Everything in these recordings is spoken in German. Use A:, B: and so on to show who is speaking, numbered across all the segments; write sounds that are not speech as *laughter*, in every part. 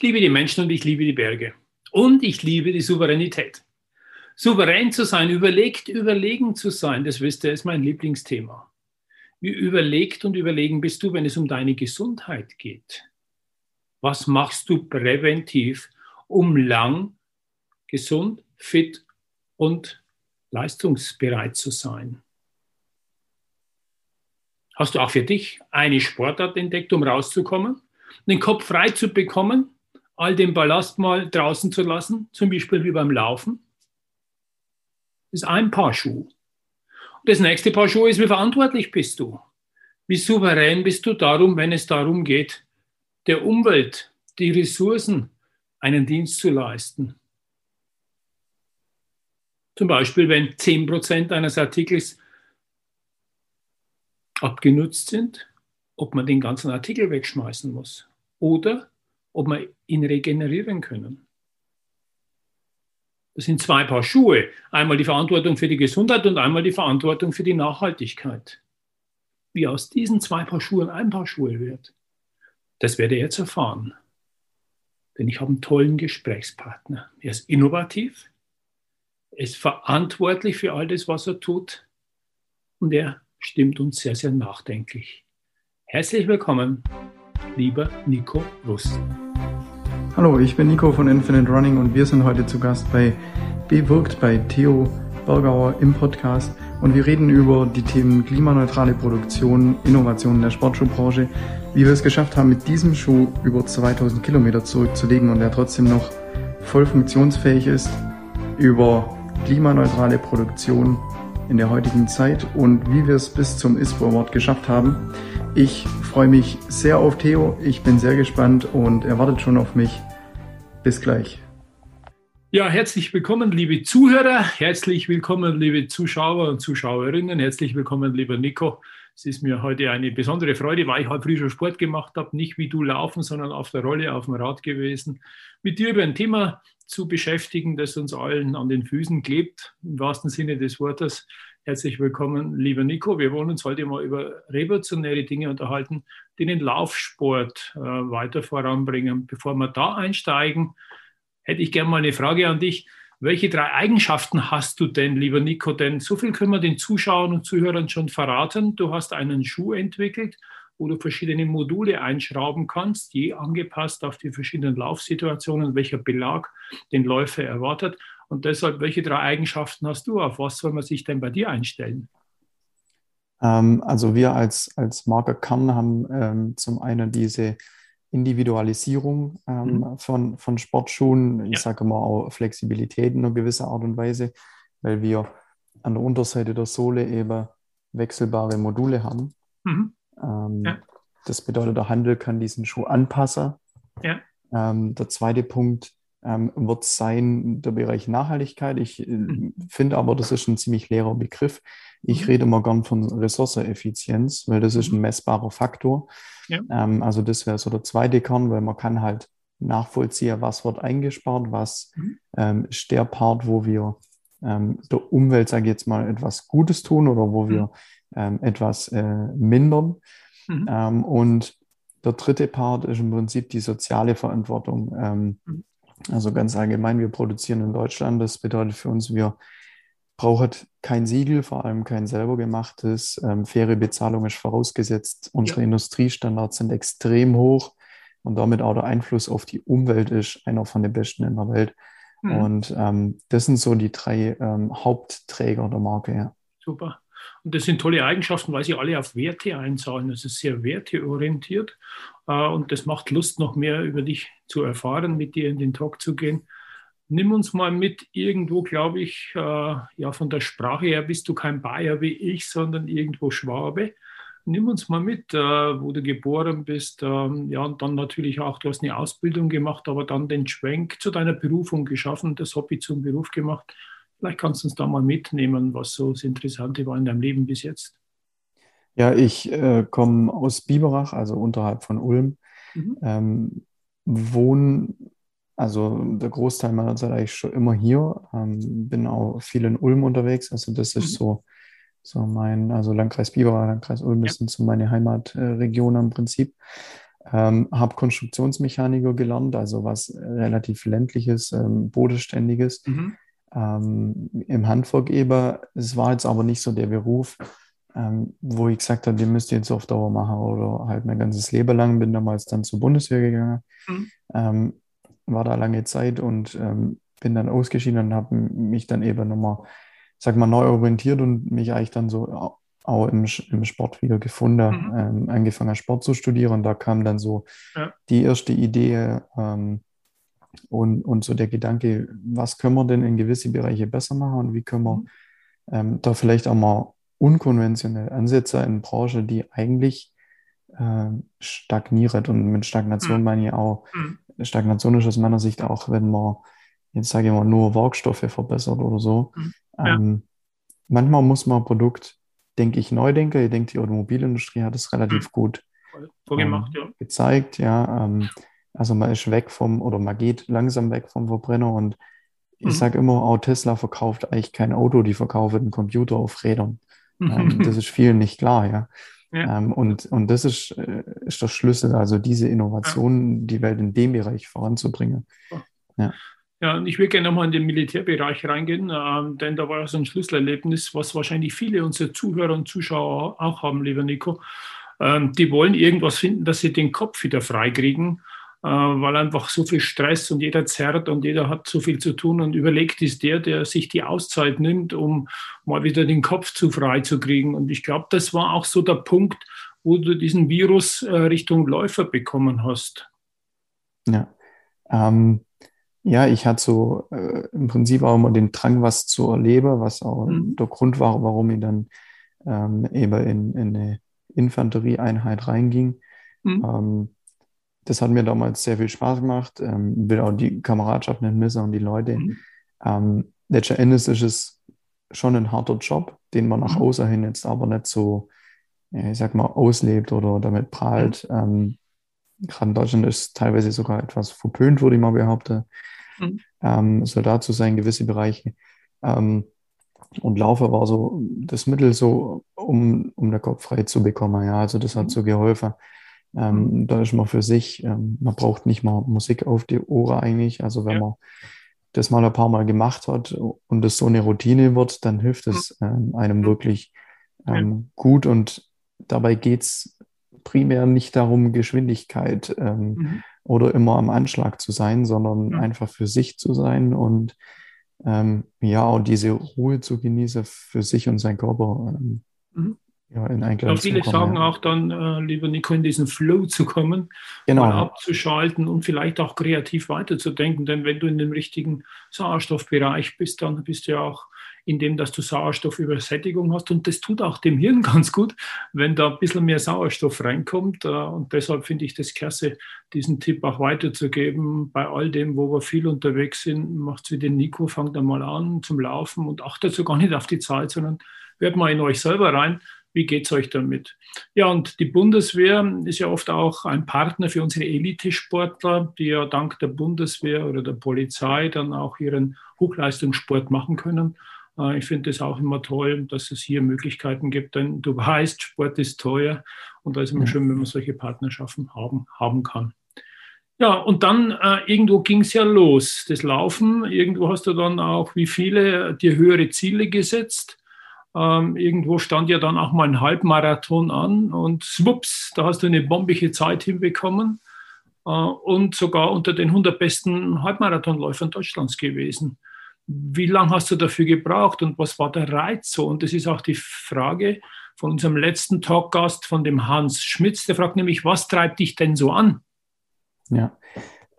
A: Ich liebe die Menschen und ich liebe die Berge. Und ich liebe die Souveränität. Souverän zu sein, überlegt, überlegen zu sein, das wisst ihr, ist mein Lieblingsthema. Wie überlegt und überlegen bist du, wenn es um deine Gesundheit geht? Was machst du präventiv, um lang gesund, fit und leistungsbereit zu sein? Hast du auch für dich eine Sportart entdeckt, um rauszukommen, den Kopf frei zu bekommen, all den Ballast mal draußen zu lassen, zum Beispiel wie beim Laufen? Ist ein Paar Schuhe. Und das nächste Paar Schuhe ist, wie verantwortlich bist du? Wie souverän bist du darum, wenn es darum geht, der Umwelt, die Ressourcen einen Dienst zu leisten? Zum Beispiel, wenn 10% eines Artikels abgenutzt sind, ob man den ganzen Artikel wegschmeißen muss oder ob man ihn regenerieren können. Das sind zwei Paar Schuhe. Einmal die Verantwortung für die Gesundheit und einmal die Verantwortung für die Nachhaltigkeit. Wie aus diesen zwei Paar Schuhen ein Paar Schuhe wird, das werde ich jetzt erfahren. Denn ich habe einen tollen Gesprächspartner. Er ist innovativ, er ist verantwortlich für all das, was er tut und er stimmt uns sehr, sehr nachdenklich. Herzlich willkommen, lieber Nico Russ.
B: Hallo, ich bin Nico von Infinite Running und wir sind heute zu Gast bei Bewirkt bei Theo Bergauer im Podcast und wir reden über die Themen klimaneutrale Produktion, Innovationen der Sportschuhbranche, wie wir es geschafft haben, mit diesem Schuh über 2000 Kilometer zurückzulegen und der trotzdem noch voll funktionsfähig ist, über klimaneutrale Produktion in der heutigen Zeit und wie wir es bis zum ISPO Award geschafft haben. Ich freue mich sehr auf Theo, ich bin sehr gespannt und er wartet schon auf mich. Bis gleich.
A: Ja, herzlich willkommen, liebe Zuhörer, herzlich willkommen, liebe Zuschauer und Zuschauerinnen, herzlich willkommen, lieber Nico. Es ist mir heute eine besondere Freude, weil ich heute früh schon Sport gemacht habe, nicht wie du laufen, sondern auf der Rolle, auf dem Rad gewesen, mit dir über ein Thema zu beschäftigen, das uns allen an den Füßen klebt, im wahrsten Sinne des Wortes. Herzlich willkommen, lieber Nico. Wir wollen uns heute mal über revolutionäre Dinge unterhalten, die den Laufsport äh, weiter voranbringen. Bevor wir da einsteigen, hätte ich gerne mal eine Frage an dich. Welche drei Eigenschaften hast du denn, lieber Nico? Denn so viel können wir den Zuschauern und Zuhörern schon verraten. Du hast einen Schuh entwickelt, wo du verschiedene Module einschrauben kannst, je angepasst auf die verschiedenen Laufsituationen, welcher Belag den Läufer erwartet. Und deshalb, welche drei Eigenschaften hast du? Auf was soll man sich denn bei dir einstellen?
B: Ähm, also wir als, als Marke Kern haben ähm, zum einen diese Individualisierung ähm, mhm. von, von Sportschuhen. Ich ja. sage immer auch Flexibilität in einer gewissen Art und Weise, weil wir an der Unterseite der Sohle eben wechselbare Module haben. Mhm. Ähm, ja. Das bedeutet, der Handel kann diesen Schuh anpassen. Ja. Ähm, der zweite Punkt ähm, wird sein der Bereich Nachhaltigkeit. Ich äh, mhm. finde aber, das ist ein ziemlich leerer Begriff. Ich mhm. rede immer gern von Ressourceneffizienz, weil das ist mhm. ein messbarer Faktor. Ja. Ähm, also das wäre so der zweite Kern, weil man kann halt nachvollziehen, was wird eingespart, was mhm. ähm, ist der Part, wo wir ähm, der Umwelt, sage ich jetzt mal, etwas Gutes tun oder wo wir mhm. ähm, etwas äh, mindern. Mhm. Ähm, und der dritte Part ist im Prinzip die soziale Verantwortung. Also ganz allgemein, wir produzieren in Deutschland. Das bedeutet für uns, wir brauchen kein Siegel, vor allem kein selber gemachtes. Ähm, faire Bezahlung ist vorausgesetzt. Unsere ja. Industriestandards sind extrem hoch und damit auch der Einfluss auf die Umwelt ist einer von den besten in der Welt. Mhm. Und ähm, das sind so die drei ähm, Hauptträger der Marke. Ja.
A: Super. Und das sind tolle Eigenschaften, weil sie alle auf Werte einzahlen. Es ist sehr werteorientiert. Äh, und das macht Lust, noch mehr über dich zu erfahren, mit dir in den Talk zu gehen. Nimm uns mal mit irgendwo, glaube ich, äh, ja, von der Sprache her bist du kein Bayer wie ich, sondern irgendwo Schwabe. Nimm uns mal mit, äh, wo du geboren bist. Ähm, ja, und dann natürlich auch, du hast eine Ausbildung gemacht, aber dann den Schwenk zu deiner Berufung geschaffen, das Hobby zum Beruf gemacht. Vielleicht kannst du uns da mal mitnehmen, was so das Interessante war in deinem Leben bis jetzt.
B: Ja, ich äh, komme aus Biberach, also unterhalb von Ulm. Mhm. Ähm, wohne, also der Großteil meiner Zeit eigentlich schon immer hier. Ähm, bin auch viel in Ulm unterwegs. Also das ist mhm. so so mein, also Landkreis Biberach, Landkreis Ulm, das ja. sind so meine Heimatregionen im Prinzip. Ähm, habe Konstruktionsmechaniker gelernt, also was relativ ländliches, ähm, bodenständiges. Mhm. Ähm, Im Handwerk eben, es war jetzt aber nicht so der Beruf, ähm, wo ich gesagt habe, den müsst ihr jetzt auf Dauer machen oder halt mein ganzes Leben lang. Bin damals dann zur Bundeswehr gegangen, mhm. Ähm, war da lange Zeit und ähm, bin dann ausgeschieden und habe mich dann eben nochmal sag mal, neu orientiert und mich eigentlich dann so auch im, im Sport wieder gefunden, mhm. ähm, angefangen Sport zu studieren. Und da kam dann so ja. die erste Idee ähm, und, und so der Gedanke, was können wir denn in gewisse Bereiche besser machen und wie können wir mhm. ähm, da vielleicht auch mal unkonventionell ansetzen in Branche, die eigentlich äh, stagniert. Und mit Stagnation mhm. meine ich auch, mhm. Stagnation ist aus meiner Sicht auch, wenn man jetzt sage ich mal nur Werkstoffe verbessert oder so. Ja. Ähm, manchmal muss man ein Produkt, denke ich, neu denken. Ich denke, die Automobilindustrie hat es relativ gut
A: vorgemacht, ähm,
B: ja. gezeigt. Ja, ähm, also man ist weg vom, oder man geht langsam weg vom Verbrenner und ich mhm. sage immer, auch Tesla verkauft eigentlich kein Auto, die verkaufen einen Computer auf Rädern. Ähm, das ist vielen nicht klar, ja. *laughs* ja. Ähm, und, und das ist, äh, ist der Schlüssel, also diese Innovation, ja. die Welt in dem Bereich voranzubringen.
A: Ja. Ja, und ich würde gerne nochmal in den Militärbereich reingehen, ähm, denn da war so ein Schlüsselerlebnis, was wahrscheinlich viele unserer Zuhörer und Zuschauer auch haben, lieber Nico. Ähm, die wollen irgendwas finden, dass sie den Kopf wieder freikriegen, weil einfach so viel Stress und jeder zerrt und jeder hat so viel zu tun und überlegt ist der, der sich die Auszeit nimmt, um mal wieder den Kopf zu frei zu kriegen. Und ich glaube, das war auch so der Punkt, wo du diesen Virus äh, Richtung Läufer bekommen hast.
B: Ja. Ähm ja, ich hatte so äh, im Prinzip auch immer den Drang, was zu erleben, was auch mhm. der Grund war, warum ich dann ähm, eben in, in eine Infanterieeinheit reinging. Mhm. Ähm, das hat mir damals sehr viel Spaß gemacht. Ähm, will auch die Kameradschaft nicht missen und die Leute. Mhm. Ähm, letzten Endes ist es schon ein harter Job, den man nach mhm. außen hin jetzt aber nicht so, ich sag mal, auslebt oder damit prahlt. Mhm. Ähm, gerade in Deutschland ist teilweise sogar etwas verpönt, würde ich mal behaupten, mhm. ähm, Soldat zu sein, gewisse Bereiche. Ähm, und Laufe war so das Mittel, so um, um den Kopf frei zu bekommen. Ja, also das hat mhm. so geholfen. Ähm, mhm. da ist man für sich, ähm, man braucht nicht mal Musik auf die Ohren eigentlich. Also wenn ja. man das mal ein paar Mal gemacht hat und es so eine Routine wird, dann hilft es mhm. ähm, einem mhm. wirklich ähm, gut. Und dabei geht es primär nicht darum, Geschwindigkeit ähm, mhm. oder immer am Anschlag zu sein, sondern mhm. einfach für sich zu sein und ähm, ja, und diese Ruhe zu genießen für sich und sein Körper.
A: Mhm. Ja, in Einklang ja, viele sagen ja. auch dann, äh, lieber Nico, in diesen Flow zu kommen, genau. mal abzuschalten und vielleicht auch kreativ weiterzudenken. Denn wenn du in dem richtigen Sauerstoffbereich bist, dann bist du ja auch indem dass du Sauerstoffübersättigung hast. Und das tut auch dem Hirn *laughs* ganz gut, wenn da ein bisschen mehr Sauerstoff reinkommt. Äh, und deshalb finde ich das klasse, diesen Tipp auch weiterzugeben. Bei all dem, wo wir viel unterwegs sind, macht es wie den Nico, fangt einmal an zum Laufen und achtet so gar nicht auf die Zeit, sondern hört mal in euch selber rein. Wie geht es euch damit? Ja, und die Bundeswehr ist ja oft auch ein Partner für unsere Elitesportler, die ja dank der Bundeswehr oder der Polizei dann auch ihren Hochleistungssport machen können. Äh, ich finde es auch immer toll, dass es hier Möglichkeiten gibt, denn du *laughs* weißt, Sport ist teuer und da ist immer schön, wenn man solche Partnerschaften haben, haben kann. Ja, und dann äh, irgendwo ging es ja los, das Laufen. Irgendwo hast du dann auch, wie viele, dir höhere Ziele gesetzt. Ähm, irgendwo stand ja dann auch mal ein Halbmarathon an und swups, da hast du eine bombige Zeit hinbekommen äh, und sogar unter den 100 besten Halbmarathonläufern Deutschlands gewesen wie lange hast du dafür gebraucht und was war der Reiz so? Und das ist auch die Frage von unserem letzten Talkgast, von dem Hans Schmitz, der fragt nämlich, was treibt dich denn so an?
B: Ja,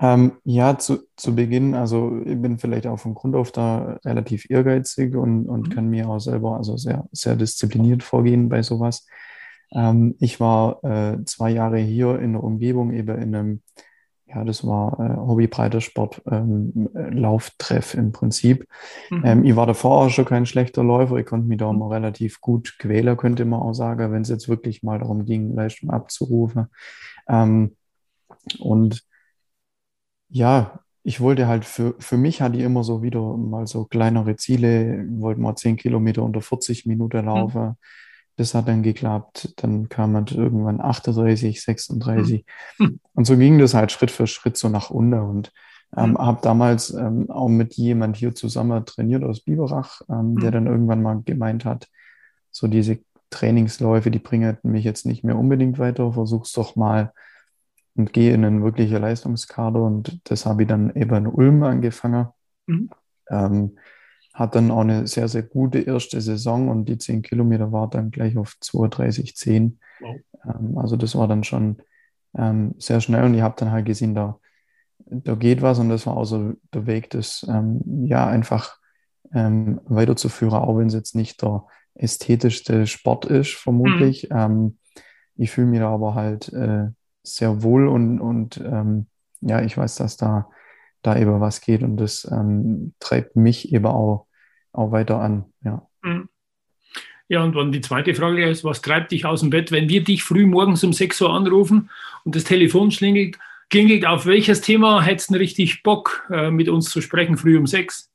B: ähm, ja zu, zu Beginn, also ich bin vielleicht auch von Grund auf da relativ ehrgeizig und, und mhm. kann mir auch selber also sehr, sehr diszipliniert vorgehen bei sowas. Ähm, ich war äh, zwei Jahre hier in der Umgebung, eben in einem, ja, das war äh, Hobby-Breitensport, ähm, Lauftreff im Prinzip. Mhm. Ähm, ich war davor auch schon kein schlechter Läufer. Ich konnte mich da immer relativ gut quälen, könnte man auch sagen, wenn es jetzt wirklich mal darum ging, Leistung abzurufen. Ähm, und ja, ich wollte halt für, für mich hatte ich immer so wieder mal so kleinere Ziele, wollte mal 10 Kilometer unter 40 Minuten laufen. Mhm. Das hat dann geklappt. Dann kam man irgendwann 38, 36. Mhm. Und so ging das halt Schritt für Schritt so nach unten. Und ähm, mhm. habe damals ähm, auch mit jemand hier zusammen trainiert aus Biberach, ähm, der mhm. dann irgendwann mal gemeint hat, so diese Trainingsläufe, die bringen mich jetzt nicht mehr unbedingt weiter. Versuch's doch mal und gehe in einen wirklichen Leistungskader und das habe ich dann eben in Ulm angefangen. Mhm. Ähm, hat dann auch eine sehr, sehr gute erste Saison und die 10 Kilometer war dann gleich auf 32,10. Wow. Ähm, also das war dann schon ähm, sehr schnell und ich habe dann halt gesehen, da, da geht was und das war auch so der Weg, das ähm, ja einfach ähm, weiterzuführen, auch wenn es jetzt nicht der ästhetischste Sport ist, vermutlich. Mhm. Ähm, ich fühle mich da aber halt äh, sehr wohl und, und ähm, ja, ich weiß, dass da, da eben was geht und das ähm, treibt mich eben auch, auch weiter an. Ja. Mhm.
A: Ja, und dann die zweite Frage ist, was treibt dich aus dem Bett, wenn wir dich früh morgens um 6 Uhr anrufen und das Telefon klingelt, klingelt auf welches Thema hättest du richtig Bock, äh, mit uns zu sprechen, früh um 6?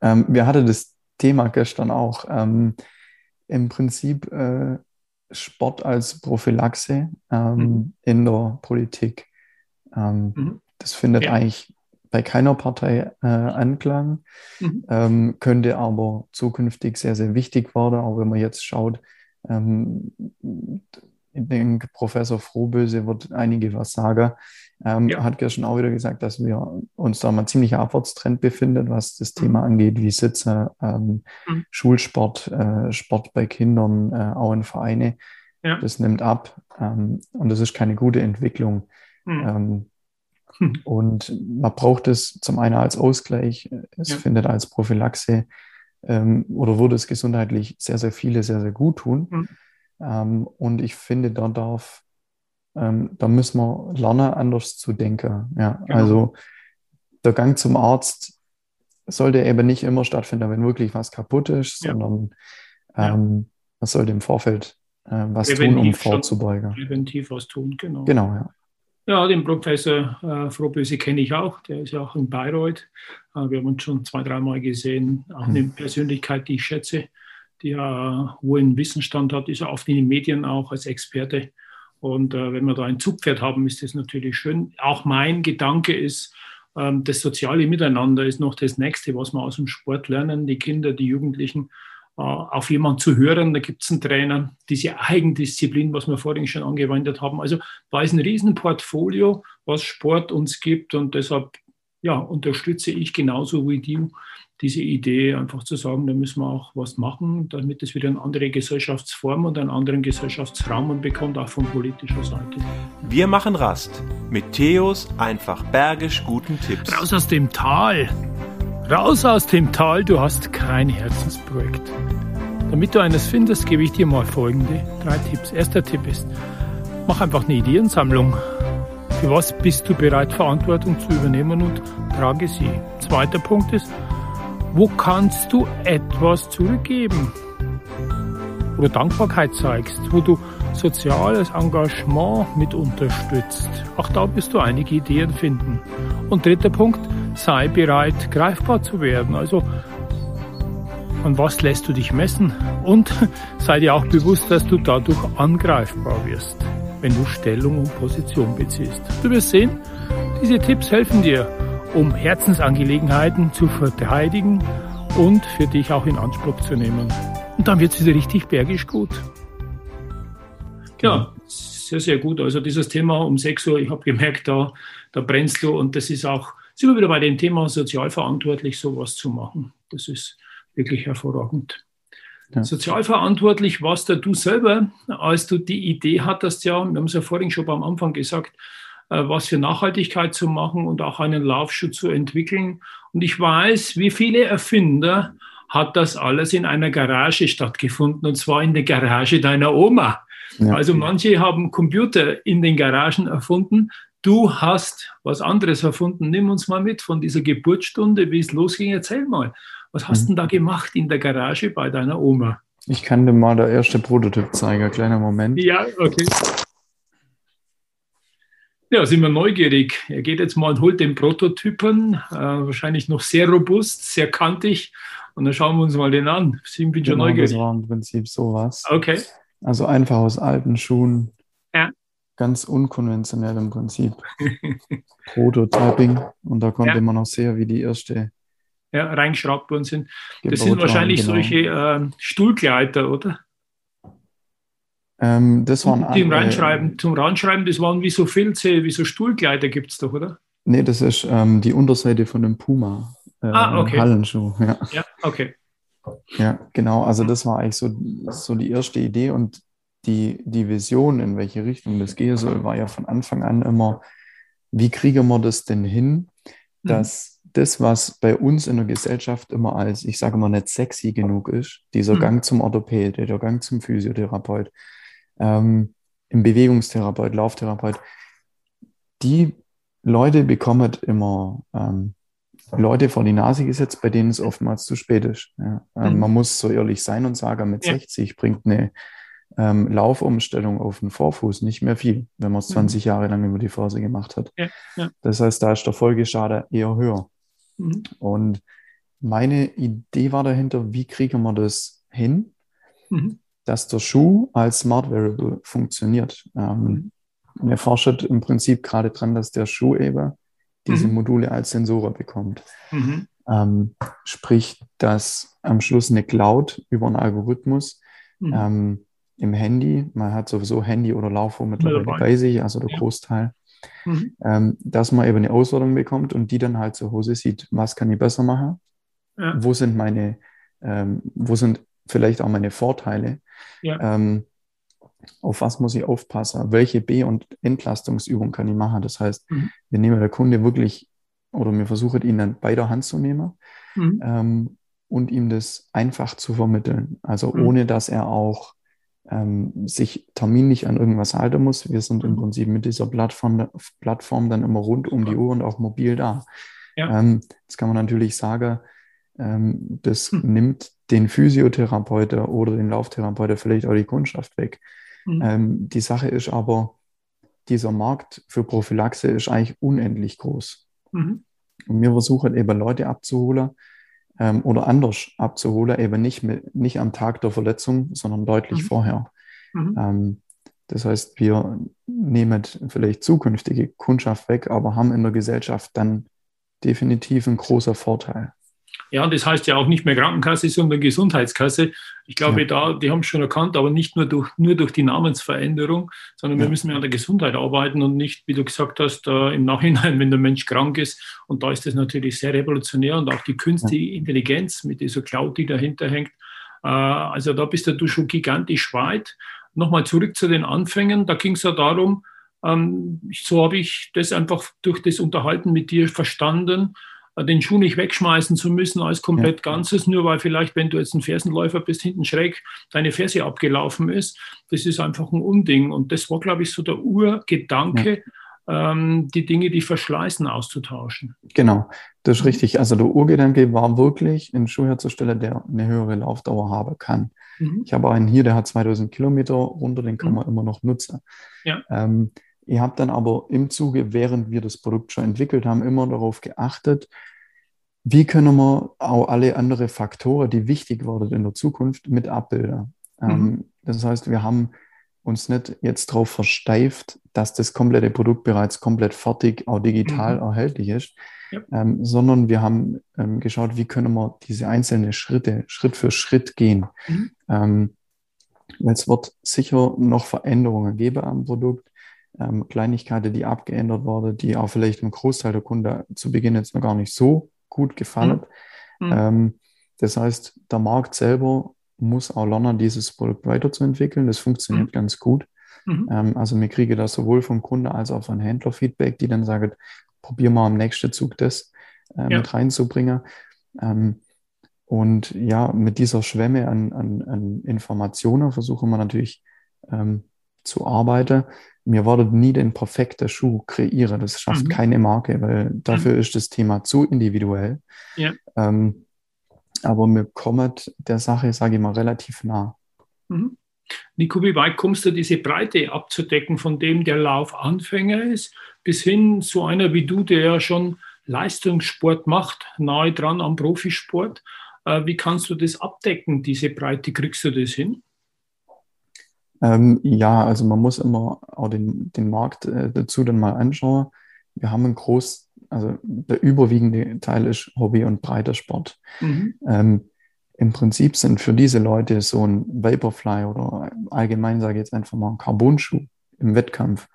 B: Ähm, wir hatten das Thema gestern auch. Ähm, Im Prinzip äh, Sport als Prophylaxe ähm, mhm. in der Politik. Ähm, mhm. Das findet ja. eigentlich bei keiner Partei äh, Anklang, mhm. ähm, könnte aber zukünftig sehr, sehr wichtig werden, auch wenn man jetzt schaut, ähm, ich denke, Professor Frohböse wird einige was sagen. Ähm, ja. Hat gestern auch wieder gesagt, dass wir uns da mal ziemlicher Abwärtstrend befinden, was das mhm. Thema angeht, wie Sitze, ähm, mhm. Schulsport, äh, Sport bei Kindern, äh, auch in Vereine. Ja. Das nimmt ab ähm, und das ist keine gute Entwicklung. Mhm. Hm. Und man braucht es zum einen als Ausgleich, es ja. findet als Prophylaxe ähm, oder würde es gesundheitlich sehr, sehr viele sehr, sehr gut tun. Mhm. Ähm, und ich finde, da darf, ähm, da müssen wir lernen, anders zu denken. Ja, genau. also der Gang zum Arzt sollte eben nicht immer stattfinden, wenn wirklich was kaputt ist, ja. sondern ähm, man sollte im Vorfeld äh, was präventiv tun, um vorzubeugen.
A: Präventiv was tun, genau.
B: Genau, ja.
A: Ja, den Professor äh, Frohböse kenne ich auch, der ist ja auch in Bayreuth. Äh, wir haben uns schon zwei, dreimal gesehen. Auch eine hm. Persönlichkeit, die ich schätze der hohen Wissensstand hat, ist er oft in den Medien auch als Experte. Und äh, wenn wir da ein Zugpferd haben, ist das natürlich schön. Auch mein Gedanke ist, ähm, das soziale Miteinander ist noch das Nächste, was wir aus dem Sport lernen. Die Kinder, die Jugendlichen, äh, auf jemanden zu hören. Da gibt es einen Trainer, diese Eigendisziplin, was wir vorhin schon angewendet haben. Also da ist ein Riesenportfolio, was Sport uns gibt. Und deshalb ja, unterstütze ich genauso wie du diese Idee, einfach zu sagen, da müssen wir auch was machen, damit es wieder eine andere Gesellschaftsform und einen anderen Gesellschaftsraum bekommt, auch von politischer Seite.
C: Wir machen Rast mit Theos einfach bergisch guten Tipps.
A: Raus aus dem Tal! Raus aus dem Tal, du hast kein Herzensprojekt. Damit du eines findest, gebe ich dir mal folgende drei Tipps. Erster Tipp ist, mach einfach eine Ideensammlung. Für was bist du bereit, Verantwortung zu übernehmen und trage sie. Zweiter Punkt ist, wo kannst du etwas zurückgeben? Wo du Dankbarkeit zeigst, wo du soziales Engagement mit unterstützt. Auch da wirst du einige Ideen finden. Und dritter Punkt, sei bereit, greifbar zu werden. Also, an was lässt du dich messen? Und *laughs* sei dir auch bewusst, dass du dadurch angreifbar wirst, wenn du Stellung und Position beziehst. Du wirst sehen, diese Tipps helfen dir, um Herzensangelegenheiten zu verteidigen und für dich auch in Anspruch zu nehmen. Und dann wird es wieder richtig bergisch gut. Ja, sehr, sehr gut. Also dieses Thema um 6 Uhr, ich habe gemerkt, da, da brennst du und das ist auch, sind wir wieder bei dem Thema sozialverantwortlich, sowas zu machen. Das ist wirklich hervorragend. Ja. Sozialverantwortlich warst du selber, als du die Idee hattest, ja, wir haben es ja vorhin schon beim Anfang gesagt, was für Nachhaltigkeit zu machen und auch einen Laufschuh zu entwickeln. Und ich weiß, wie viele Erfinder hat das alles in einer Garage stattgefunden, und zwar in der Garage deiner Oma. Ja. Also manche haben Computer in den Garagen erfunden. Du hast was anderes erfunden. Nimm uns mal mit von dieser Geburtsstunde, wie es losging. Erzähl mal. Was hast du mhm. denn da gemacht in der Garage bei deiner Oma?
B: Ich kann dir mal der erste Prototyp zeigen. Kleiner Moment.
A: Ja, okay. Ja, sind wir neugierig. Er geht jetzt mal und holt den Prototypen, äh, wahrscheinlich noch sehr robust, sehr kantig. Und dann schauen wir uns mal den an. Ich bin genau, schon neugierig.
B: Das war im Prinzip sowas.
A: Okay.
B: Also einfach aus alten Schuhen. Ja. Ganz unkonventionell im Prinzip. *laughs* Prototyping. Und da konnte ja. man auch sehen, wie die erste
A: ja, reingeschraubt worden sind. Das sind wahrscheinlich genau. solche äh, Stuhlgleiter, oder?
B: Ähm, das waren
A: zum, Reinschreiben, zum Reinschreiben, das waren wie so Filze, wie so Stuhlkleider gibt es doch, oder?
B: Nee, das ist ähm, die Unterseite von dem Puma.
A: Äh, ah, okay.
B: Hallenschuh. Ja.
A: ja, okay.
B: Ja, genau. Also das war eigentlich so, so die erste Idee und die, die Vision, in welche Richtung das gehen soll, war ja von Anfang an immer, wie kriegen wir das denn hin, mhm. dass mhm. das, was bei uns in der Gesellschaft immer als, ich sage mal, nicht sexy genug ist, dieser mhm. Gang zum Orthopäd, der Gang zum Physiotherapeut, ähm, im Bewegungstherapeut, Lauftherapeut, die Leute bekommen immer ähm, Leute vor die Nase gesetzt, bei denen es oftmals zu spät ist. Ja. Ähm, mhm. Man muss so ehrlich sein und sagen, mit ja. 60 bringt eine ähm, Laufumstellung auf den Vorfuß nicht mehr viel, wenn man es 20 mhm. Jahre lang über die Phase gemacht hat. Ja. Das heißt, da ist der Folgeschaden eher höher. Mhm. Und meine Idee war dahinter, wie kriegen wir das hin? Dass der Schuh als Smart Variable funktioniert. Ähm, wir forschen im Prinzip gerade dran, dass der Schuh eben diese mhm. Module als Sensoren bekommt. Mhm. Ähm, sprich, dass am Schluss eine Cloud über einen Algorithmus mhm. ähm, im Handy, man hat sowieso Handy oder Laufuhr mittlerweile bei sich, also der ja. Großteil, mhm. ähm, dass man eben eine Auswertung bekommt und die dann halt zu Hause sieht, was kann ich besser machen, ja. wo sind meine, ähm, wo sind vielleicht auch meine Vorteile. Ja. Ähm, auf was muss ich aufpassen? Welche B- und Entlastungsübung kann ich machen? Das heißt, mhm. wir nehmen der Kunde wirklich oder wir versuchen ihn dann bei der Hand zu nehmen mhm. ähm, und ihm das einfach zu vermitteln. Also mhm. ohne, dass er auch ähm, sich terminlich an irgendwas halten muss. Wir sind im mhm. Prinzip mit dieser Plattform, Plattform dann immer rund um die Uhr und auch mobil da. Ja. Ähm, jetzt kann man natürlich sagen, ähm, das hm. nimmt den Physiotherapeuten oder den Lauftherapeuten vielleicht auch die Kundschaft weg. Mhm. Ähm, die Sache ist aber, dieser Markt für Prophylaxe ist eigentlich unendlich groß. Mhm. Und wir versuchen eben Leute abzuholen ähm, oder anders abzuholen, eben nicht, mit, nicht am Tag der Verletzung, sondern deutlich mhm. vorher. Mhm. Ähm, das heißt, wir nehmen vielleicht zukünftige Kundschaft weg, aber haben in der Gesellschaft dann definitiv einen großen Vorteil.
A: Ja, das heißt ja auch nicht mehr Krankenkasse, sondern Gesundheitskasse. Ich glaube, ja. da, die haben es schon erkannt, aber nicht nur durch, nur durch die Namensveränderung, sondern ja. wir müssen mehr an der Gesundheit arbeiten und nicht, wie du gesagt hast, äh, im Nachhinein, *laughs* wenn der Mensch krank ist. Und da ist das natürlich sehr revolutionär und auch die künstliche ja. Intelligenz mit dieser Cloud, die dahinter hängt. Äh, also da bist du schon gigantisch weit. Nochmal zurück zu den Anfängen. Da ging es ja darum, ähm, so habe ich das einfach durch das Unterhalten mit dir verstanden, den Schuh nicht wegschmeißen zu müssen als komplett. Ganzes, nur weil vielleicht, wenn du jetzt ein Fersenläufer bist, hinten schräg deine Ferse abgelaufen ist. Das ist einfach ein Unding. Und das war, glaube ich, so der Urgedanke, ja. ähm, die Dinge, die verschleißen, auszutauschen.
B: Genau, das ist mhm. richtig. Also der Urgedanke war wirklich, einen Schuh herzustellen, der eine höhere Laufdauer haben kann. Mhm. Ich habe einen hier, der hat 2000 Kilometer runter, den kann mhm. man immer noch nutzen. Ja. Ähm, Ihr habt dann aber im Zuge, während wir das Produkt schon entwickelt haben, immer darauf geachtet, wie können wir auch alle anderen Faktoren, die wichtig werden in der Zukunft, mit abbilden. Ähm, mhm. das heißt, wir haben uns nicht jetzt darauf versteift, dass das komplette Produkt bereits komplett fertig, auch digital mhm. erhältlich ist, ja. ähm, sondern wir haben ähm, geschaut, wie können wir diese einzelnen Schritte Schritt für Schritt gehen. Mhm. Ähm, es wird sicher noch Veränderungen geben am Produkt ähm, Kleinigkeiten, die abgeändert wurden, die auch vielleicht einem Großteil der Kunden zu Beginn jetzt noch gar nicht so gut gefallen. Mhm. Ähm, das heißt, der Markt selber muss auch lernen, dieses Produkt weiterzuentwickeln. Das funktioniert mhm. ganz gut. Mhm. Ähm, also wir kriegen das sowohl vom Kunde als auch von Händler Feedback, die dann sagen, probier mal am nächsten Zug das äh, ja. mit reinzubringen. Ähm, und ja, mit dieser Schwemme an, an, an Informationen versuchen wir natürlich ähm, zu arbeiten. Mir werdet nie den perfekten Schuh kreieren. Das schafft mhm. keine Marke, weil dafür mhm. ist das Thema zu individuell. Ja. Ähm, aber mir kommt der Sache, sage ich mal, relativ nah.
A: Mhm. Nico, wie weit kommst du, diese Breite abzudecken, von dem der Laufanfänger ist, bis hin zu einer wie du, der ja schon Leistungssport macht, nahe dran am Profisport? Äh, wie kannst du das abdecken, diese Breite? Kriegst du das hin?
B: Ähm, ja, also man muss immer auch den, den Markt äh, dazu dann mal anschauen. Wir haben einen groß, also der überwiegende Teil ist Hobby und breiter Sport. Mhm. Ähm, Im Prinzip sind für diese Leute so ein Vaporfly oder allgemein sage ich jetzt einfach mal ein Carbon-Schuh im Wettkampf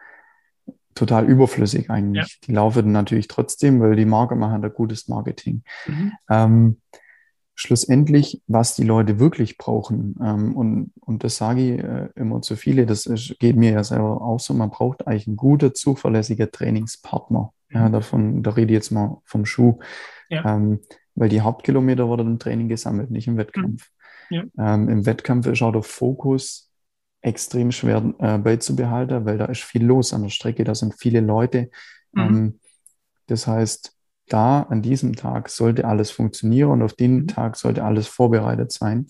B: total überflüssig eigentlich. Ja. Die laufen natürlich trotzdem, weil die Marke machen da gutes Marketing. Mhm. Ähm, schlussendlich, was die Leute wirklich brauchen. Ähm, und, und das sage ich äh, immer zu viele, das geht mir ja selber auch so, man braucht eigentlich einen guten, zuverlässigen Trainingspartner. Ja, mhm. davon, da rede ich jetzt mal vom Schuh. Ja. Ähm, weil die Hauptkilometer wurden im Training gesammelt, nicht im Wettkampf. Mhm. Ja. Ähm, Im Wettkampf ist auch der Fokus extrem schwer äh, beizubehalten, weil da ist viel los an der Strecke, da sind viele Leute. Mhm. Das heißt, da an diesem Tag sollte alles funktionieren und auf den mhm. Tag sollte alles vorbereitet sein.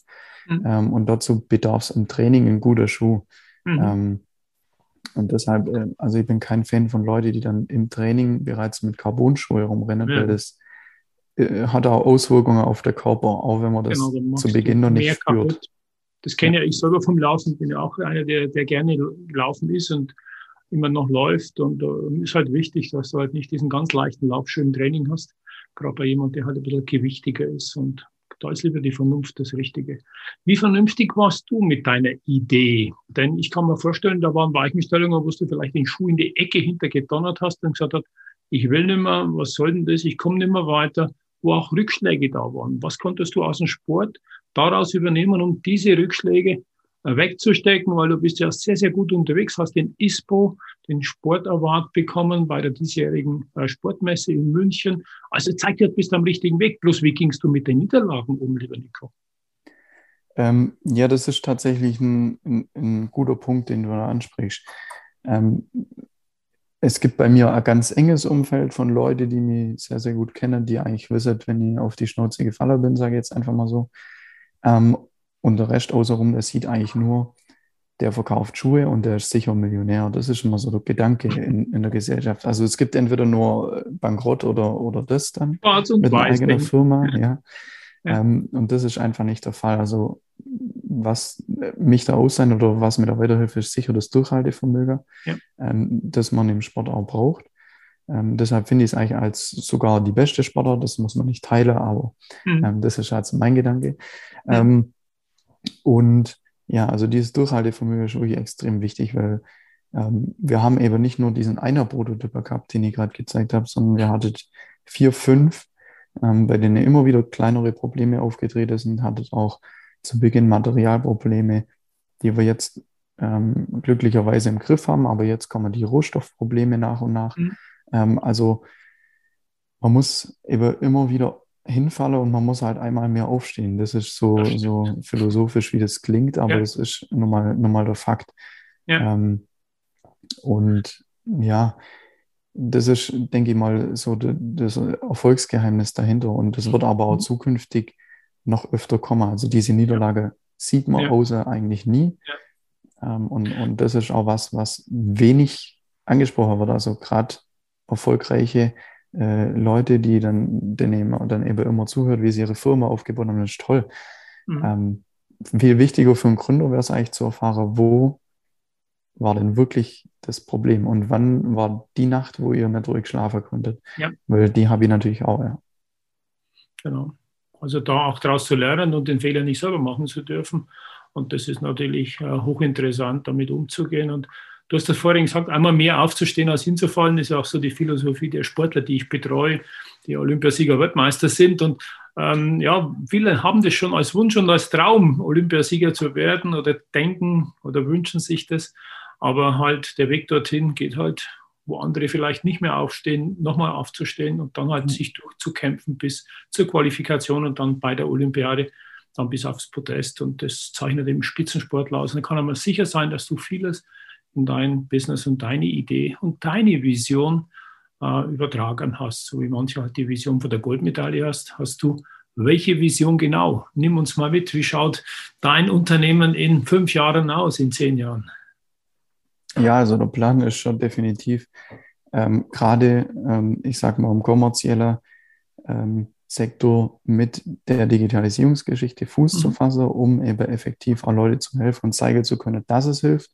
B: Mhm. Ähm, und dazu bedarf es im Training ein guter Schuh. Mhm. Ähm, und deshalb, äh, also ich bin kein Fan von Leuten, die dann im Training bereits mit Carbonschuhe rumrennen, ja. weil das äh, hat auch Auswirkungen auf den Körper, auch wenn man das genau, zu Beginn noch nicht spürt. Kaputt.
A: Das kenne ja ich selber vom Laufen, bin ja auch einer, der, der gerne laufen ist und immer noch läuft. Und äh, ist halt wichtig, dass du halt nicht diesen ganz leichten Laufschuh im Training hast. Gerade bei jemand, der halt ein bisschen gewichtiger ist. Und da ist lieber die Vernunft das Richtige. Wie vernünftig warst du mit deiner Idee? Denn ich kann mir vorstellen, da waren Weichenstellungen, wo du vielleicht den Schuh in die Ecke hintergedonnert hast und gesagt hast, ich will nicht mehr, was soll denn das, ich komme nicht mehr weiter, wo auch Rückschläge da waren. Was konntest du aus dem Sport daraus übernehmen, um diese Rückschläge wegzustecken, weil du bist ja sehr, sehr gut unterwegs, hast den ISPO, den Sport Award bekommen bei der diesjährigen äh, Sportmesse in München. Also zeigt dir, du bist am richtigen Weg. Bloß wie gingst du mit den Niederlagen um, lieber Nico?
B: Ähm, ja, das ist tatsächlich ein, ein, ein, guter Punkt, den du da ansprichst. Ähm, es gibt bei mir ein ganz enges Umfeld von Leuten, die mich sehr, sehr gut kennen, die eigentlich wissen, wenn ich auf die Schnauze gefallen bin, sage ich jetzt einfach mal so. Ähm, und der Rest außenrum, der sieht eigentlich nur, der verkauft Schuhe und der ist sicher Millionär. Das ist immer so der Gedanke in, in der Gesellschaft. Also es gibt entweder nur Bankrott oder, oder das dann
A: Schwarz und
B: mit
A: einer
B: eigenen Firma. Ja. ja. Ähm, und das ist einfach nicht der Fall. Also was mich da aussehen oder was mir da weiterhilft, ist sicher das Durchhaltevermögen, ja. ähm, das man im Sport auch braucht. Ähm, deshalb finde ich es eigentlich als sogar die beste Sportart. Das muss man nicht teilen, aber mhm. ähm, das ist jetzt mein Gedanke. Mhm. Ähm, und ja, also dieses Durchhaltevermögen ist wirklich extrem wichtig, weil ähm, wir haben eben nicht nur diesen einer Prototyper gehabt, den ich gerade gezeigt habe, sondern wir hatten vier, fünf, ähm, bei denen immer wieder kleinere Probleme aufgetreten sind, hattet auch zu Beginn Materialprobleme, die wir jetzt ähm, glücklicherweise im Griff haben, aber jetzt kommen die Rohstoffprobleme nach und nach. Mhm. Ähm, also man muss eben immer wieder hinfalle und man muss halt einmal mehr aufstehen. Das ist so, das so philosophisch, wie das klingt, aber ja. das ist nun mal, nun mal der Fakt. Ja. Ähm, und ja, das ist, denke ich mal, so das Erfolgsgeheimnis dahinter. Und das wird aber auch mhm. zukünftig noch öfter kommen. Also diese Niederlage sieht man ja. außer eigentlich nie. Ja. Ähm, und, und das ist auch was, was wenig angesprochen wird. Also gerade erfolgreiche äh, Leute, die dann, denen dann eben immer zuhört, wie sie ihre Firma aufgebaut haben, das ist toll. Mhm. Ähm, viel wichtiger für einen Gründer wäre es eigentlich zu erfahren, wo war denn wirklich das Problem und wann war die Nacht, wo ihr nicht ruhig schlafen konntet? Ja. Weil die habe ich natürlich auch, ja.
A: Genau. Also da auch daraus zu lernen und den Fehler nicht selber machen zu dürfen. Und das ist natürlich äh, hochinteressant, damit umzugehen. Und Du hast das vorhin gesagt, einmal mehr aufzustehen als hinzufallen, ist auch so die Philosophie der Sportler, die ich betreue, die Olympiasieger, Weltmeister sind. Und ähm, ja, viele haben das schon als Wunsch und als Traum, Olympiasieger zu werden oder denken oder wünschen sich das. Aber halt der Weg dorthin geht halt, wo andere vielleicht nicht mehr aufstehen, nochmal aufzustehen und dann halt mhm. sich durchzukämpfen bis zur Qualifikation und dann bei der Olympiade dann bis aufs Podest. Und das zeichnet eben Spitzensportler aus. Und da kann man sicher sein, dass du vieles in dein Business und deine Idee und deine Vision äh, übertragen hast. So wie manche halt die Vision von der Goldmedaille hast, hast du welche Vision genau? Nimm uns mal mit. Wie schaut dein Unternehmen in fünf Jahren aus, in zehn Jahren?
B: Ja, also der Plan ist schon definitiv ähm, gerade, ähm, ich sage mal, im kommerziellen ähm, Sektor mit der Digitalisierungsgeschichte Fuß mhm. zu fassen, um eben effektiv auch Leute zu helfen und zeigen zu können, dass es hilft.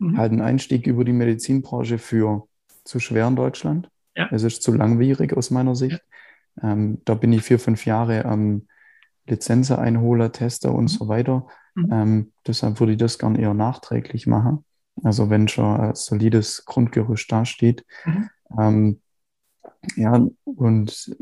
B: Mhm. Halt ein Einstieg über die Medizinbranche für zu schwer in Deutschland. Ja. Es ist zu langwierig aus meiner Sicht. Ja. Ähm, da bin ich vier, fünf Jahre am Lizenzen einholer, Tester und mhm. so weiter. Mhm. Ähm, deshalb würde ich das gern eher nachträglich machen. Also wenn schon ein solides Grundgerüst dasteht. Mhm. Ähm, ja, und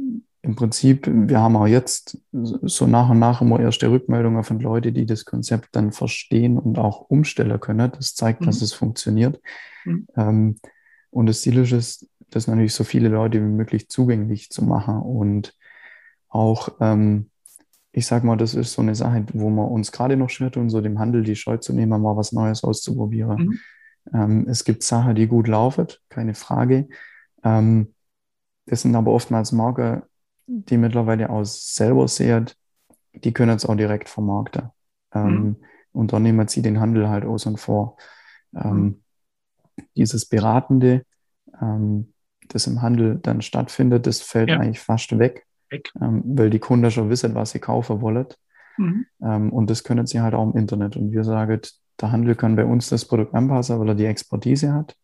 B: im Prinzip, wir haben auch jetzt so nach und nach immer erste Rückmeldungen von Leuten, die das Konzept dann verstehen und auch umstellen können. Das zeigt, mhm. dass es funktioniert. Mhm. Ähm, und das Ziel ist es, das natürlich so viele Leute wie möglich zugänglich zu machen und auch, ähm, ich sag mal, das ist so eine Sache, wo wir uns gerade noch schwer tun, so dem Handel die Scheu zu nehmen, mal was Neues auszuprobieren. Mhm. Ähm, es gibt Sachen, die gut laufen, keine Frage. Das sind aber oftmals Marken, die mittlerweile auch selber sehen, die können es auch direkt vermarkten. Ähm, mhm. Und dann nehmen sie den Handel halt aus und vor. Ähm, mhm. Dieses Beratende, ähm, das im Handel dann stattfindet, das fällt ja. eigentlich fast weg, weg. Ähm, weil die Kunden schon wissen, was sie kaufen wollen. Mhm. Ähm, und das können sie halt auch im Internet. Und wir sagen, der Handel kann bei uns das Produkt anpassen, weil er die Expertise hat.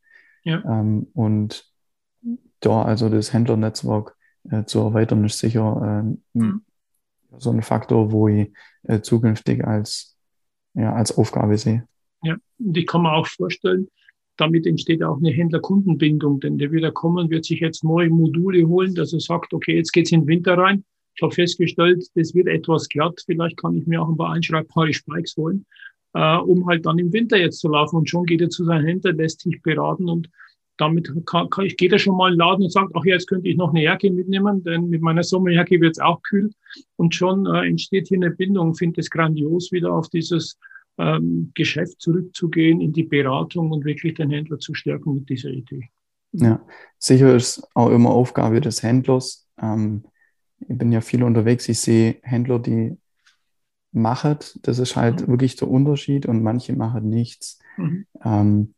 B: Ja. Ähm, und da also das Händlernetzwerk äh, zu erweitern, ist sicher mhm. so ein Faktor, wo ich äh, zukünftig als, ja, als Aufgabe sehe.
A: Ja, und ich kann mir auch vorstellen, damit entsteht auch eine Händler-Kundenbindung, denn der wieder kommen, wird sich jetzt neue Module holen, dass er sagt, okay, jetzt geht's in den Winter rein. Ich habe festgestellt, das wird etwas glatt. Vielleicht kann ich mir auch ein paar einschreibbare Spikes holen, äh, um halt dann im Winter jetzt zu laufen. Und schon geht er zu seinem Händler, lässt sich beraten und damit kann, kann ich, geht er schon mal in den Laden und sagt, ach, jetzt könnte ich noch eine Jacke mitnehmen, denn mit meiner Sommerjacke wird es auch kühl. Und schon äh, entsteht hier eine Bindung. Finde es grandios, wieder auf dieses ähm, Geschäft zurückzugehen, in die Beratung und wirklich den Händler zu stärken mit dieser Idee.
B: Ja, sicher ist auch immer Aufgabe des Händlers. Ähm, ich bin ja viel unterwegs. Ich sehe Händler, die machen. Das ist halt mhm. wirklich der Unterschied und manche machen nichts. Mhm. Ähm,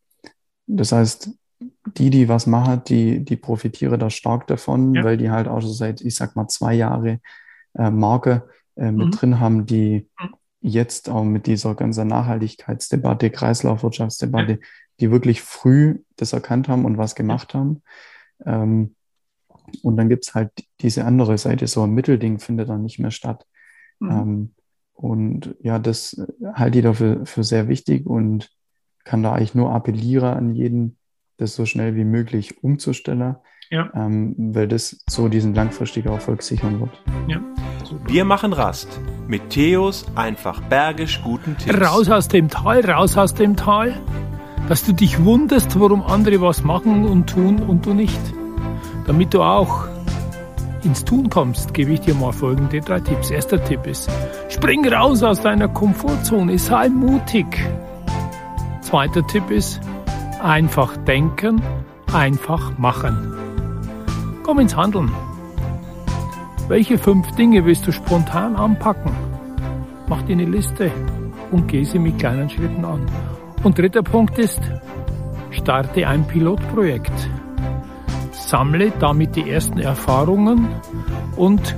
B: das heißt, die, die was machen, die, die profitieren da stark davon, ja. weil die halt auch schon seit, ich sag mal, zwei Jahre äh, Marke äh, mit mhm. drin haben, die mhm. jetzt auch mit dieser ganzen Nachhaltigkeitsdebatte, Kreislaufwirtschaftsdebatte, ja. die wirklich früh das erkannt haben und was gemacht ja. haben. Ähm, und dann gibt es halt diese andere Seite, so ein Mittelding findet dann nicht mehr statt. Mhm. Ähm, und ja, das halte ich dafür für sehr wichtig und kann da eigentlich nur appellieren an jeden, das so schnell wie möglich umzustellen, ja. ähm, weil das so diesen langfristigen Erfolg sichern wird.
C: Ja. Wir machen Rast mit Theos einfach bergisch guten Tipps.
A: Raus aus dem Tal, raus aus dem Tal, dass du dich wunderst, warum andere was machen und tun und du nicht. Damit du auch ins Tun kommst, gebe ich dir mal folgende drei Tipps. Erster Tipp ist, spring raus aus deiner Komfortzone, sei mutig. Zweiter Tipp ist, Einfach denken, einfach machen. Komm ins Handeln. Welche fünf Dinge willst du spontan anpacken? Mach dir eine Liste und geh sie mit kleinen Schritten an. Und dritter Punkt ist, starte ein Pilotprojekt. Sammle damit die ersten Erfahrungen und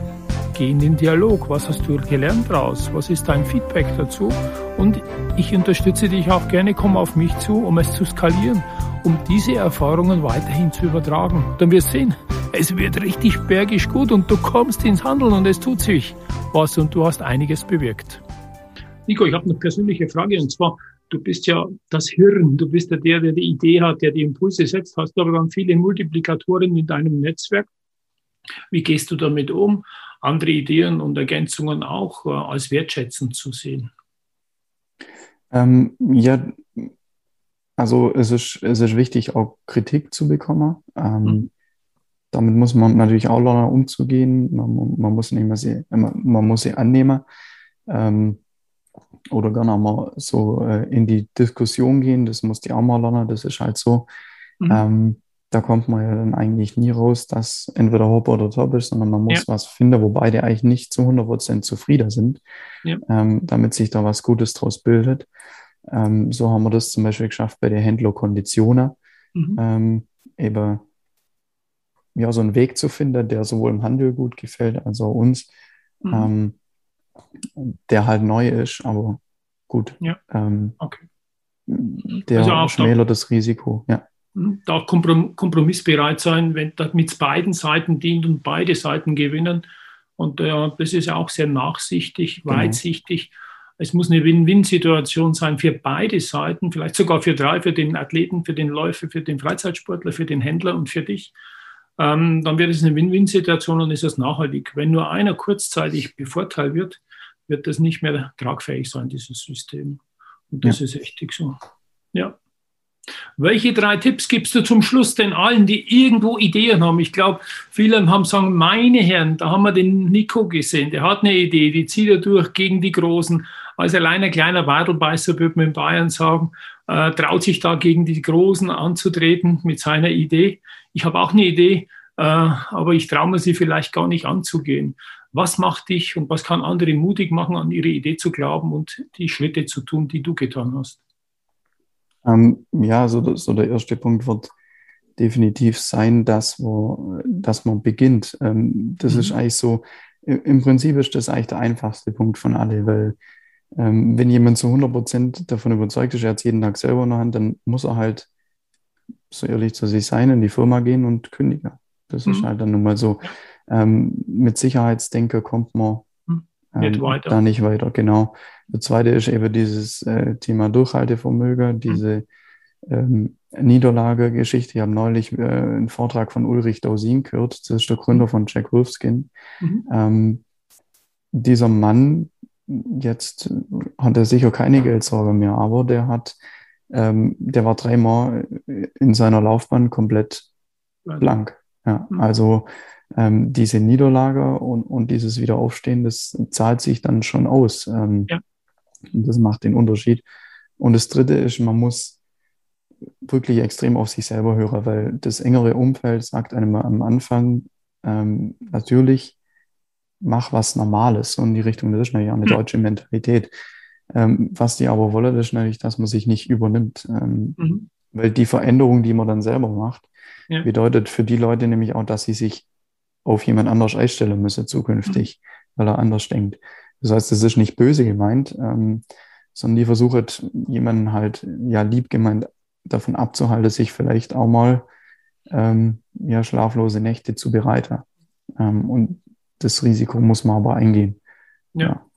A: geh in den Dialog. Was hast du gelernt daraus? Was ist dein Feedback dazu? Und ich unterstütze dich auch gerne, komm auf mich zu, um es zu skalieren, um diese Erfahrungen weiterhin zu übertragen. Dann wirst du sehen, es wird richtig bergisch gut und du kommst ins Handeln und es tut sich was und du hast einiges bewirkt. Nico, ich habe eine persönliche Frage und zwar, du bist ja das Hirn, du bist ja der, der die Idee hat, der die Impulse setzt, hast aber dann viele Multiplikatoren in deinem Netzwerk. Wie gehst du damit um? andere Ideen und Ergänzungen auch äh, als wertschätzend zu sehen?
B: Ähm, ja, also es ist, es ist wichtig, auch Kritik zu bekommen. Ähm, mhm. Damit muss man natürlich auch lernen, umzugehen. Man, man, muss, nicht mehr sie, man, man muss sie annehmen. Ähm, oder gerne mal so äh, in die Diskussion gehen. Das muss die auch mal lernen, das ist halt so. Mhm. Da kommt man ja dann eigentlich nie raus, dass entweder Hop oder Top ist, sondern man muss ja. was finden, wo beide eigentlich nicht zu 100% zufrieden sind, ja. ähm, damit sich da was Gutes draus bildet. Ähm, so haben wir das zum Beispiel geschafft bei der Händler Konditionen, mhm. ähm, eben ja, so einen Weg zu finden, der sowohl im Handel gut gefällt, als auch uns, mhm. ähm, der halt neu ist, aber gut.
A: Ja.
B: Ähm, okay. Der also schmälert das Risiko, ja.
A: Da kompromissbereit sein, wenn das mit beiden Seiten dient und beide Seiten gewinnen. Und äh, das ist auch sehr nachsichtig, genau. weitsichtig. Es muss eine Win-Win-Situation sein für beide Seiten, vielleicht sogar für drei, für den Athleten, für den Läufer, für den Freizeitsportler, für den Händler und für dich ähm, dann wird es eine Win-Win-Situation und ist es nachhaltig. Wenn nur einer kurzzeitig bevorteilt wird, wird das nicht mehr tragfähig sein, dieses System. Und das ja. ist echt so. Ja. Welche drei Tipps gibst du zum Schluss denn allen, die irgendwo Ideen haben? Ich glaube, viele haben sagen, meine Herren, da haben wir den Nico gesehen, der hat eine Idee, die zieht er durch gegen die Großen. Als alleine kleiner Wadelbeißer, würde man in Bayern sagen, äh, traut sich da gegen die Großen anzutreten mit seiner Idee ich habe auch eine Idee, äh, aber ich traue mir sie vielleicht gar nicht anzugehen. Was macht dich und was kann andere mutig machen, an ihre Idee zu glauben und die Schritte zu tun, die du getan hast?
B: Ähm, ja, so, so der erste Punkt wird definitiv sein, dass, wo, dass man beginnt. Ähm, das mhm. ist eigentlich so, im Prinzip ist das eigentlich der einfachste Punkt von alle, weil ähm, wenn jemand zu 100 Prozent davon überzeugt ist, er hat jeden Tag selber in der Hand, dann muss er halt so ehrlich zu sich sein, in die Firma gehen und kündigen. Das mhm. ist halt dann nun mal so. Ähm, mit Sicherheitsdenke kommt man mhm. ähm, da nicht weiter, genau. Das zweite ist eben dieses äh, Thema Durchhaltevermögen, mhm. diese ähm, Niederlagegeschichte. Ich habe neulich äh, einen Vortrag von Ulrich Dausin gehört, das ist der Gründer mhm. von Jack Wolfskin. Mhm. Ähm, dieser Mann, jetzt hat er sicher keine Geldsorge mehr, aber der hat ähm, der war dreimal in seiner Laufbahn komplett blank. Ja, mhm. also ähm, diese Niederlage und, und dieses Wiederaufstehen, das zahlt sich dann schon aus. Ähm, ja. Das macht den Unterschied. Und das Dritte ist, man muss wirklich extrem auf sich selber hören, weil das engere Umfeld sagt einem am Anfang ähm, natürlich, mach was Normales. In die Richtung, das ist natürlich auch eine mhm. deutsche Mentalität. Ähm, was die aber wollen, ist natürlich, dass man sich nicht übernimmt. Ähm, mhm. Weil die Veränderung, die man dann selber macht, ja. bedeutet für die Leute nämlich auch, dass sie sich auf jemand anders einstellen müssen zukünftig, mhm. weil er anders denkt. Das heißt, das ist nicht böse gemeint, ähm, sondern die versuchen jemanden halt ja lieb gemeint davon abzuhalten, sich vielleicht auch mal ähm, ja, schlaflose Nächte zu bereiten. Ähm, und das Risiko muss man aber eingehen.
A: ja. ja.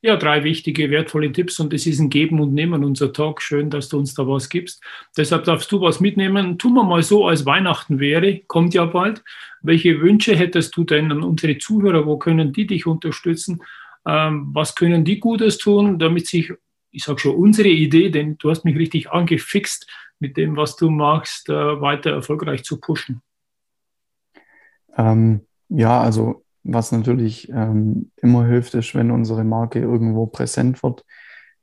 A: Ja, drei wichtige, wertvolle Tipps und es ist ein Geben und Nehmen, unser Talk. Schön, dass du uns da was gibst. Deshalb darfst du was mitnehmen. Tun wir mal so, als Weihnachten wäre, kommt ja bald. Welche Wünsche hättest du denn an unsere Zuhörer? Wo können die dich unterstützen? Ähm, was können die Gutes tun, damit sich, ich sage schon, unsere Idee, denn du hast mich richtig angefixt mit dem, was du magst, äh, weiter erfolgreich zu pushen?
B: Ähm, ja, also was natürlich ähm, immer hilft, ist, wenn unsere Marke irgendwo präsent wird.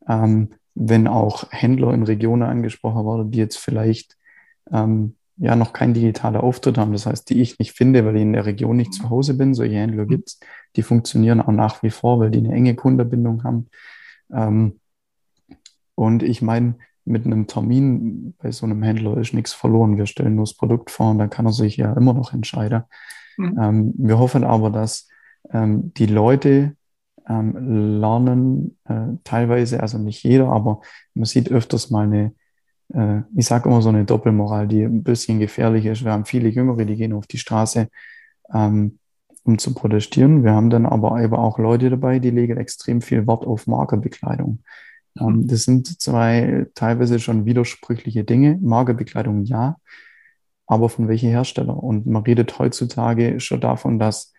B: Ähm, wenn auch Händler in Regionen angesprochen werden, die jetzt vielleicht ähm, ja noch kein digitaler Auftritt haben, das heißt, die ich nicht finde, weil ich in der Region nicht zu Hause bin. Solche Händler mhm. gibt es, die funktionieren auch nach wie vor, weil die eine enge Kundenbindung haben. Ähm, und ich meine, mit einem Termin bei so einem Händler ist nichts verloren. Wir stellen nur das Produkt vor und dann kann er sich ja immer noch entscheiden. Mhm. Ähm, wir hoffen aber, dass ähm, die Leute ähm, lernen, äh, teilweise, also nicht jeder, aber man sieht öfters mal eine, äh, ich sage immer so eine Doppelmoral, die ein bisschen gefährlich ist. Wir haben viele Jüngere, die gehen auf die Straße, ähm, um zu protestieren. Wir haben dann aber eben auch Leute dabei, die legen extrem viel Wert auf Markerbekleidung. Ähm, mhm. das sind zwei teilweise schon widersprüchliche Dinge. Markerbekleidung ja, aber von welchen Hersteller? Und man redet heutzutage schon davon, dass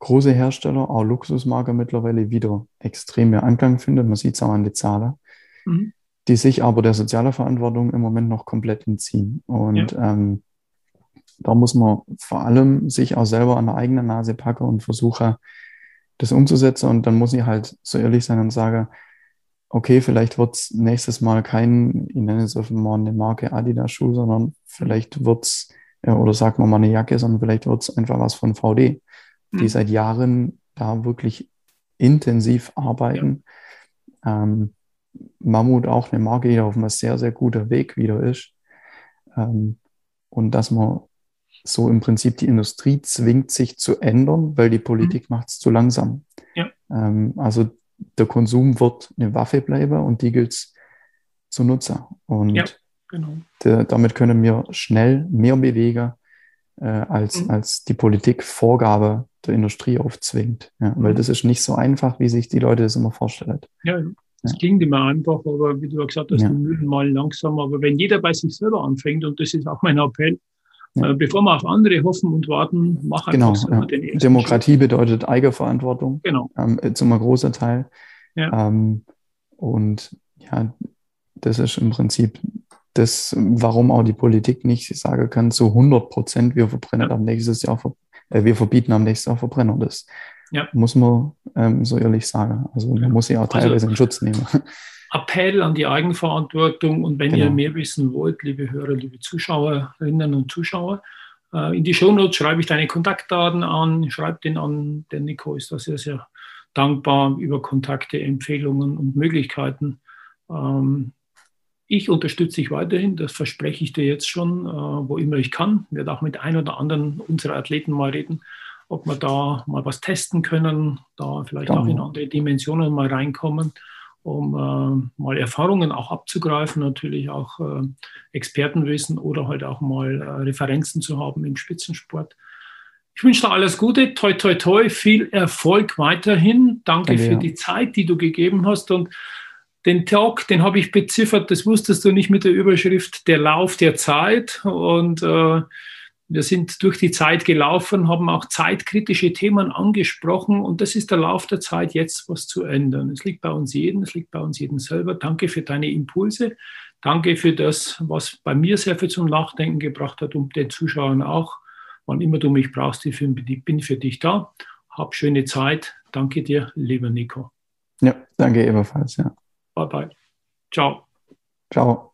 B: große Hersteller, auch Luxusmarke mittlerweile wieder extrem mehr Anklang finden. Man sieht es auch an den Zahlen, mhm. Die sich aber der sozialen Verantwortung im Moment noch komplett entziehen. Und ja. ähm, da muss man vor allem sich auch selber an der eigenen Nase packen und versuchen, das umzusetzen. Und dann muss ich halt so ehrlich sein und sagen, okay, vielleicht wird es nächstes Mal kein, ich nenne es mal eine Marke Adidas Schuh, sondern vielleicht wird es, äh, oder sagen wir mal eine Jacke, sondern vielleicht wird es einfach was von VD, mhm. die seit Jahren da wirklich intensiv arbeiten. Ja. Ähm, Mammut auch eine Marke, die auf einem sehr, sehr guter Weg wieder ist. Ähm, und dass man so im Prinzip die Industrie zwingt, sich zu ändern, weil die Politik mhm. macht es zu langsam. Ja. Ähm, also der Konsum wird eine Waffe bleiben und die gilt es zu nutzen. Und ja, genau. damit können wir schnell mehr bewegen, äh, als, mhm. als die Politik Vorgabe der Industrie aufzwingt. Ja, weil mhm. das ist nicht so einfach, wie sich die Leute das immer vorstellen.
A: Ja, das klingt immer einfach, aber wie du ja gesagt hast, ja. die Mühlen mal langsam. Aber wenn jeder bei sich selber anfängt, und das ist auch mein Appell, ja. Äh, bevor wir auf andere hoffen und warten, mach
B: einfach genau, ja. den Demokratie Schritt. bedeutet Eigenverantwortung. Genau. Ähm, zum großen Teil. Ja. Ähm, und ja, das ist im Prinzip das, warum auch die Politik nicht sagen kann, zu 100 Prozent, wir verbrennen am nächsten Jahr, äh, wir verbieten am nächsten Jahr Verbrenner. Das ja. muss man ähm, so ehrlich sagen. Also man muss sie auch also teilweise also, in Schutz nehmen. *laughs*
A: Appell an die Eigenverantwortung. Und wenn genau. ihr mehr wissen wollt, liebe Hörer, liebe Zuschauerinnen und Zuschauer, äh, in die Shownotes schreibe ich deine Kontaktdaten an, schreib den an. Der Nico ist da sehr, sehr dankbar über Kontakte, Empfehlungen und Möglichkeiten. Ähm, ich unterstütze dich weiterhin, das verspreche ich dir jetzt schon, äh, wo immer ich kann. Ich werde auch mit ein oder anderen unserer Athleten mal reden, ob wir da mal was testen können, da vielleicht genau. auch in andere Dimensionen mal reinkommen um äh, mal Erfahrungen auch abzugreifen, natürlich auch äh, Expertenwissen oder halt auch mal äh, Referenzen zu haben im Spitzensport. Ich wünsche dir alles Gute, toi, toi, toi, viel Erfolg weiterhin. Danke ja, für ja. die Zeit, die du gegeben hast und den Talk, den habe ich beziffert, das wusstest du nicht mit der Überschrift Der Lauf der Zeit und äh, wir sind durch die Zeit gelaufen, haben auch zeitkritische Themen angesprochen und das ist der Lauf der Zeit, jetzt was zu ändern. Es liegt bei uns jeden, es liegt bei uns jeden selber. Danke für deine Impulse. Danke für das, was bei mir sehr viel zum Nachdenken gebracht hat und den Zuschauern auch. Wann immer du mich brauchst, ich bin für dich da. Hab schöne Zeit. Danke dir, lieber Nico.
B: Ja, danke ebenfalls. Ja.
A: Bye bye. Ciao.
B: Ciao.